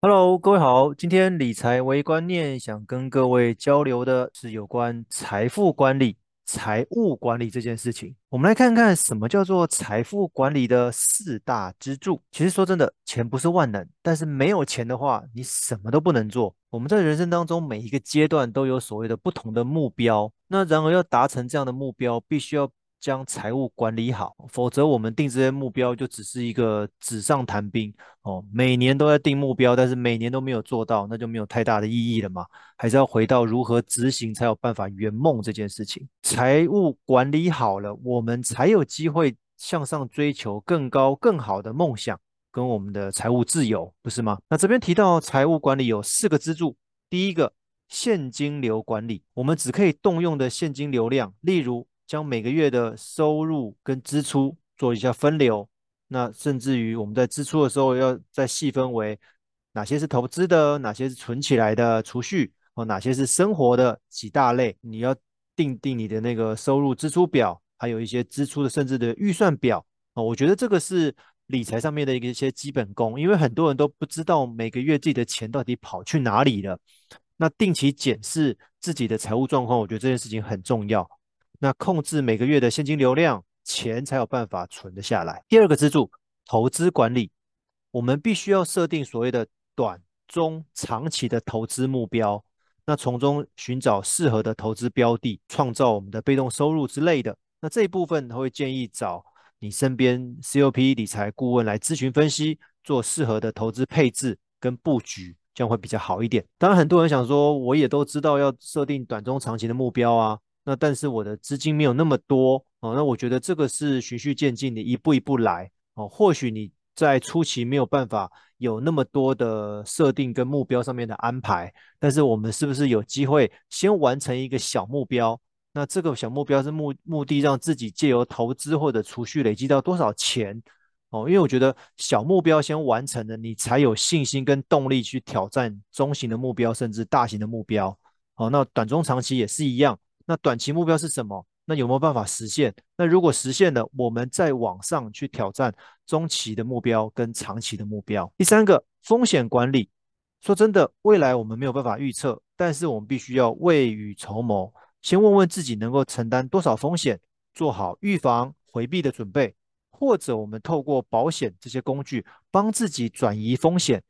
Hello，各位好。今天理财微观念想跟各位交流的是有关财富管理、财务管理这件事情。我们来看看什么叫做财富管理的四大支柱。其实说真的，钱不是万能，但是没有钱的话，你什么都不能做。我们在人生当中每一个阶段都有所谓的不同的目标，那然而要达成这样的目标，必须要将财务管理好，否则我们定这些目标就只是一个纸上谈兵哦。每年都在定目标，但是每年都没有做到，那就没有太大的意义了嘛。还是要回到如何执行才有办法圆梦这件事情。财务管理好了，我们才有机会向上追求更高更好的梦想跟我们的财务自由，不是吗？那这边提到财务管理有四个支柱，第一个现金流管理，我们只可以动用的现金流量，例如。将每个月的收入跟支出做一下分流，那甚至于我们在支出的时候要再细分为哪些是投资的，哪些是存起来的储蓄，哦，哪些是生活的几大类，你要定定你的那个收入支出表，还有一些支出的甚至的预算表，哦，我觉得这个是理财上面的一个一些基本功，因为很多人都不知道每个月自己的钱到底跑去哪里了，那定期检视自己的财务状况，我觉得这件事情很重要。那控制每个月的现金流量，钱才有办法存得下来。第二个支柱，投资管理，我们必须要设定所谓的短、中、长期的投资目标，那从中寻找适合的投资标的，创造我们的被动收入之类的。那这一部分他会建议找你身边 COP 理财顾问来咨询分析，做适合的投资配置跟布局，这样会比较好一点。当然，很多人想说，我也都知道要设定短、中、长期的目标啊。那但是我的资金没有那么多哦，那我觉得这个是循序渐进的，一步一步来哦。或许你在初期没有办法有那么多的设定跟目标上面的安排，但是我们是不是有机会先完成一个小目标？那这个小目标是目目的让自己借由投资或者储蓄累积到多少钱哦？因为我觉得小目标先完成了，你才有信心跟动力去挑战中型的目标，甚至大型的目标。哦，那短中长期也是一样。那短期目标是什么？那有没有办法实现？那如果实现了，我们再往上去挑战中期的目标跟长期的目标。第三个，风险管理。说真的，未来我们没有办法预测，但是我们必须要未雨绸缪，先问问自己能够承担多少风险，做好预防回避的准备，或者我们透过保险这些工具帮自己转移风险，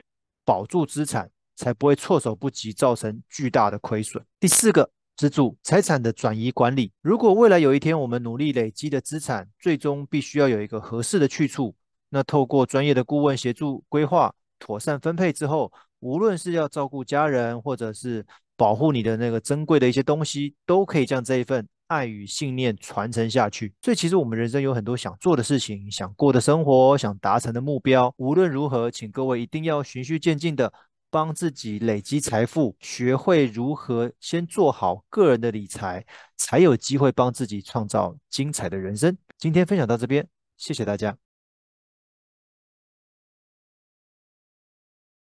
保住资产，才不会措手不及，造成巨大的亏损。第四个。资助财产的转移管理。如果未来有一天我们努力累积的资产，最终必须要有一个合适的去处，那透过专业的顾问协助规划、妥善分配之后，无论是要照顾家人，或者是保护你的那个珍贵的一些东西，都可以将这一份爱与信念传承下去。所以，其实我们人生有很多想做的事情，想过的生活，想达成的目标。无论如何，请各位一定要循序渐进的。帮自己累积财富，学会如何先做好个人的理财，才有机会帮自己创造精彩的人生。今天分享到这边，谢谢大家。